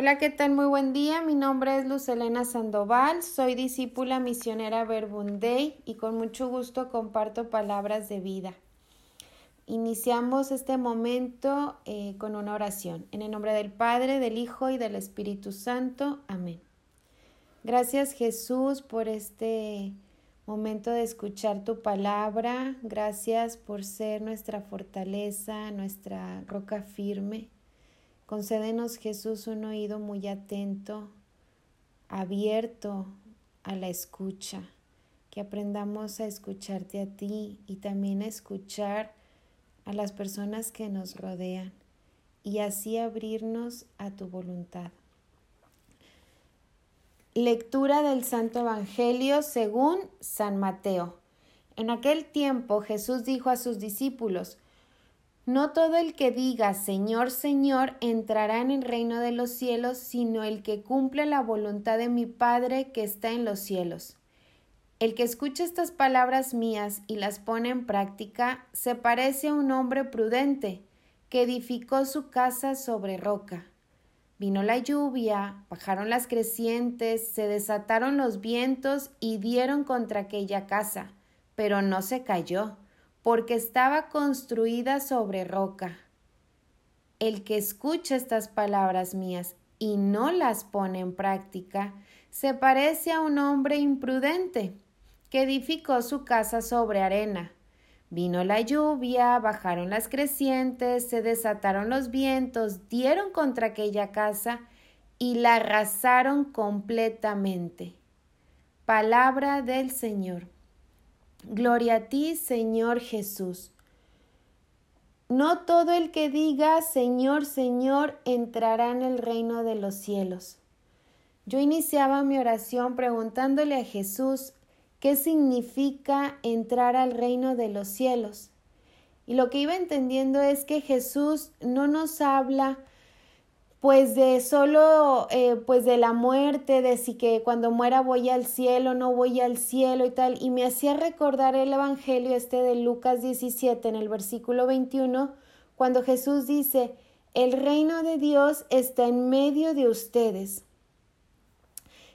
Hola, ¿qué tal? Muy buen día. Mi nombre es Luz Elena Sandoval. Soy discípula misionera Verbunday y con mucho gusto comparto palabras de vida. Iniciamos este momento eh, con una oración. En el nombre del Padre, del Hijo y del Espíritu Santo. Amén. Gracias Jesús por este momento de escuchar tu palabra. Gracias por ser nuestra fortaleza, nuestra roca firme. Concédenos, Jesús, un oído muy atento, abierto a la escucha, que aprendamos a escucharte a ti y también a escuchar a las personas que nos rodean y así abrirnos a tu voluntad. Lectura del Santo Evangelio según San Mateo. En aquel tiempo Jesús dijo a sus discípulos, no todo el que diga Señor, Señor entrará en el reino de los cielos, sino el que cumple la voluntad de mi Padre que está en los cielos. El que escucha estas palabras mías y las pone en práctica se parece a un hombre prudente que edificó su casa sobre roca. Vino la lluvia, bajaron las crecientes, se desataron los vientos y dieron contra aquella casa, pero no se cayó porque estaba construida sobre roca. El que escucha estas palabras mías y no las pone en práctica, se parece a un hombre imprudente que edificó su casa sobre arena. Vino la lluvia, bajaron las crecientes, se desataron los vientos, dieron contra aquella casa y la arrasaron completamente. Palabra del Señor. Gloria a ti, Señor Jesús. No todo el que diga Señor, Señor entrará en el reino de los cielos. Yo iniciaba mi oración preguntándole a Jesús qué significa entrar al reino de los cielos. Y lo que iba entendiendo es que Jesús no nos habla pues de solo, eh, pues de la muerte, de si que cuando muera voy al cielo, no voy al cielo y tal, y me hacía recordar el Evangelio este de Lucas 17 en el versículo 21, cuando Jesús dice, el reino de Dios está en medio de ustedes.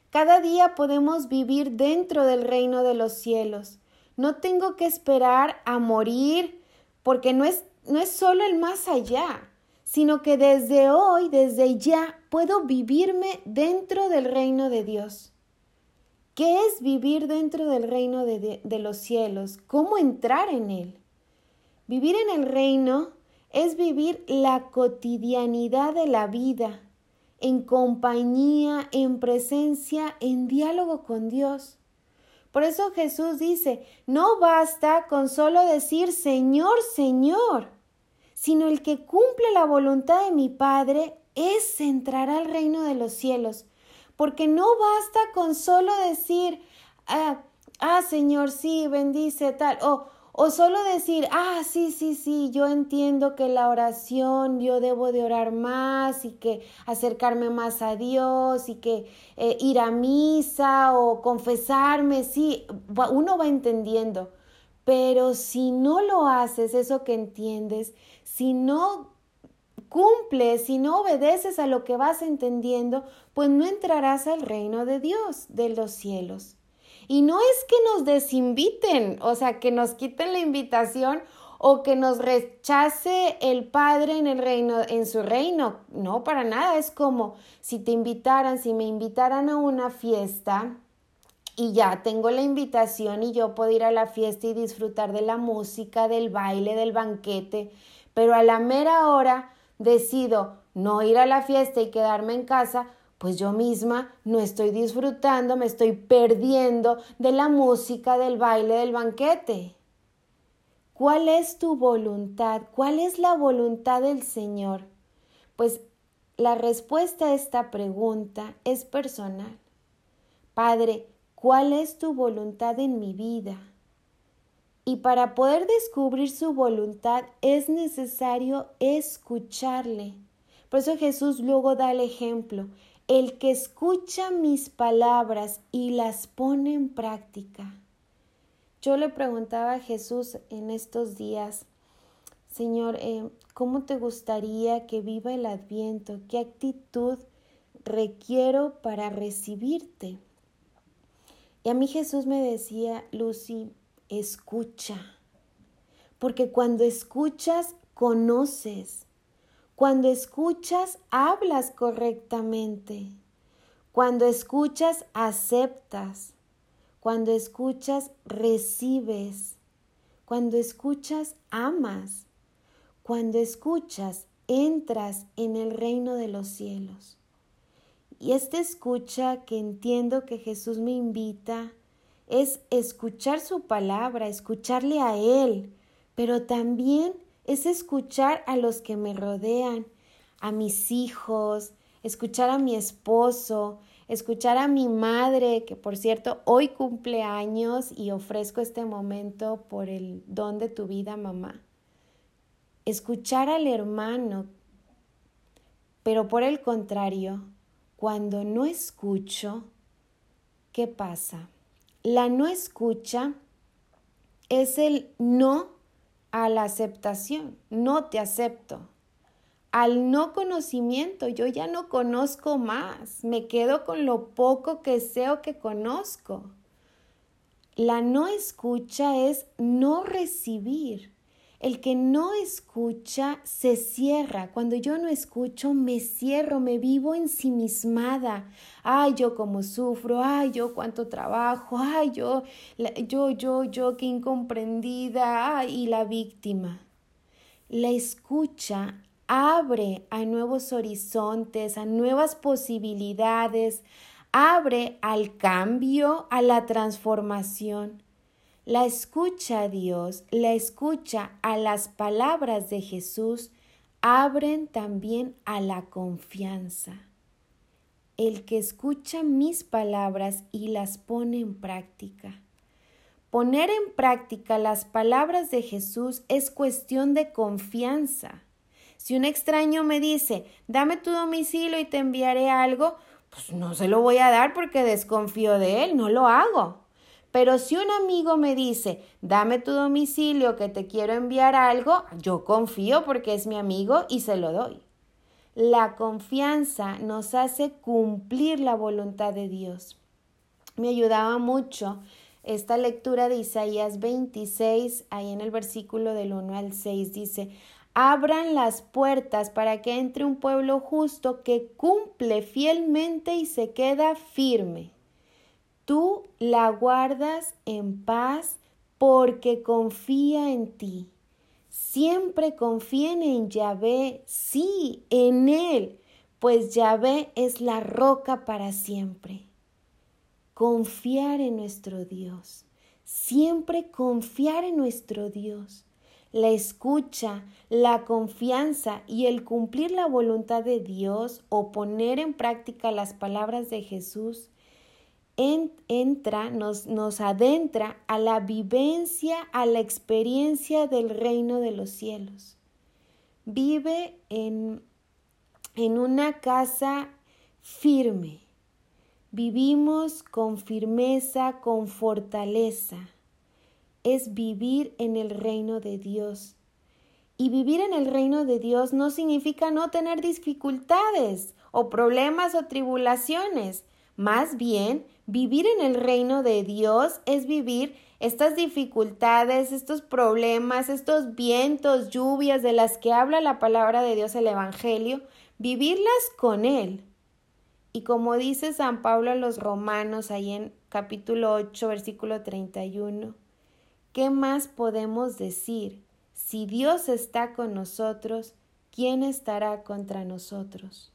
Cada día podemos vivir dentro del reino de los cielos. No tengo que esperar a morir, porque no es, no es solo el más allá sino que desde hoy, desde ya, puedo vivirme dentro del reino de Dios. ¿Qué es vivir dentro del reino de, los cielos? ¿Cómo entrar en él? Vivir en el reino es vivir la cotidianidad de la vida, en compañía, en presencia, en diálogo con Dios. Por eso Jesús dice, no basta con solo decir Señor, Señor sino el que cumple la voluntad de mi Padre, es entrar al reino de los cielos. Porque no basta con solo decir, ah, ah Señor, sí, bendice tal, o, o solo decir, ah, sí, sí, sí, yo entiendo que la oración, yo debo de orar más y que acercarme más a Dios y que eh, ir a misa o confesarme, sí, uno va entendiendo. Pero si no lo haces, eso que entiendes, si no cumples, si no obedeces a lo que vas entendiendo, pues no entrarás al reino de Dios, de los cielos. Y no es que nos desinviten, o sea, que nos quiten la invitación o que nos rechace el Padre en el reino, en su reino. No, para nada. Es como si te invitaran, si me invitaran a una fiesta y ya tengo la invitación y yo puedo ir a la fiesta y disfrutar de la música, del baile, del banquete, pero a la mera hora decido no ir a la fiesta y quedarme en casa, pues yo misma no estoy disfrutando, me estoy perdiendo de la música, del baile, del banquete. ¿Cuál es tu voluntad? ¿Cuál es la voluntad del Señor? Pues la respuesta a esta pregunta es personal. Padre, cuál es tu voluntad en mi vida. Y para poder descubrir su voluntad es necesario escucharle. Por eso Jesús luego da el ejemplo. El que escucha mis palabras y las pone en práctica. Yo le preguntaba a Jesús en estos días, Señor, eh, ¿cómo te gustaría que viva el adviento? ¿Qué actitud requiero para recibirte? Y a mí Jesús me decía, Lucy, escucha, porque cuando escuchas, conoces. Cuando escuchas, hablas correctamente. Cuando escuchas, aceptas. Cuando escuchas, recibes. Cuando escuchas, amas. Cuando escuchas, entras en el reino de los cielos. Y esta escucha que entiendo que Jesús me invita es escuchar su palabra, escucharle a Él, pero también es escuchar a los que me rodean, a mis hijos, escuchar a mi esposo, escuchar a mi madre, que por cierto hoy cumple años y ofrezco este momento por el don de tu vida, mamá. Escuchar al hermano, pero por el contrario, cuando no escucho, ¿qué pasa? La no escucha es el no a la aceptación, no te acepto. Al no conocimiento, yo ya no conozco más, me quedo con lo poco que sé o que conozco. La no escucha es no recibir. El que no escucha se cierra. Cuando yo no escucho, me cierro, me vivo ensimismada. Ay, yo cómo sufro, ay, yo cuánto trabajo, ay, yo, yo, yo, yo, qué incomprendida, ay, y la víctima. La escucha abre a nuevos horizontes, a nuevas posibilidades, abre al cambio, a la transformación. La escucha a Dios, la escucha a las palabras de Jesús, abren también a la confianza. El que escucha mis palabras y las pone en práctica. Poner en práctica las palabras de Jesús es cuestión de confianza. Si un extraño me dice, dame tu domicilio y te enviaré algo, pues no se lo voy a dar porque desconfío de él, no lo hago. Pero si un amigo me dice, dame tu domicilio que te quiero enviar algo, yo confío porque es mi amigo y se lo doy. La confianza nos hace cumplir la voluntad de Dios. Me ayudaba mucho esta lectura de Isaías 26, ahí en el versículo del 1 al 6 dice, abran las puertas para que entre un pueblo justo que cumple fielmente y se queda firme. Tú la guardas en paz porque confía en ti. Siempre confíen en Yahvé, sí, en Él, pues Yahvé es la roca para siempre. Confiar en nuestro Dios, siempre confiar en nuestro Dios. La escucha, la confianza y el cumplir la voluntad de Dios o poner en práctica las palabras de Jesús entra, nos, nos adentra a la vivencia, a la experiencia del reino de los cielos. Vive en, en una casa firme. Vivimos con firmeza, con fortaleza. Es vivir en el reino de Dios. Y vivir en el reino de Dios no significa no tener dificultades o problemas o tribulaciones. Más bien, vivir en el reino de Dios es vivir estas dificultades, estos problemas, estos vientos, lluvias de las que habla la palabra de Dios, el Evangelio, vivirlas con Él. Y como dice San Pablo a los romanos ahí en capítulo 8, versículo 31, ¿qué más podemos decir? Si Dios está con nosotros, ¿quién estará contra nosotros?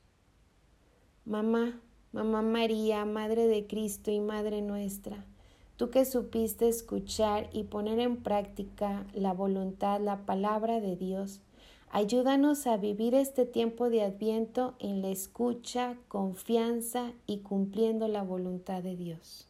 Mamá, Mamá María, Madre de Cristo y Madre nuestra, tú que supiste escuchar y poner en práctica la voluntad, la palabra de Dios, ayúdanos a vivir este tiempo de adviento en la escucha, confianza y cumpliendo la voluntad de Dios.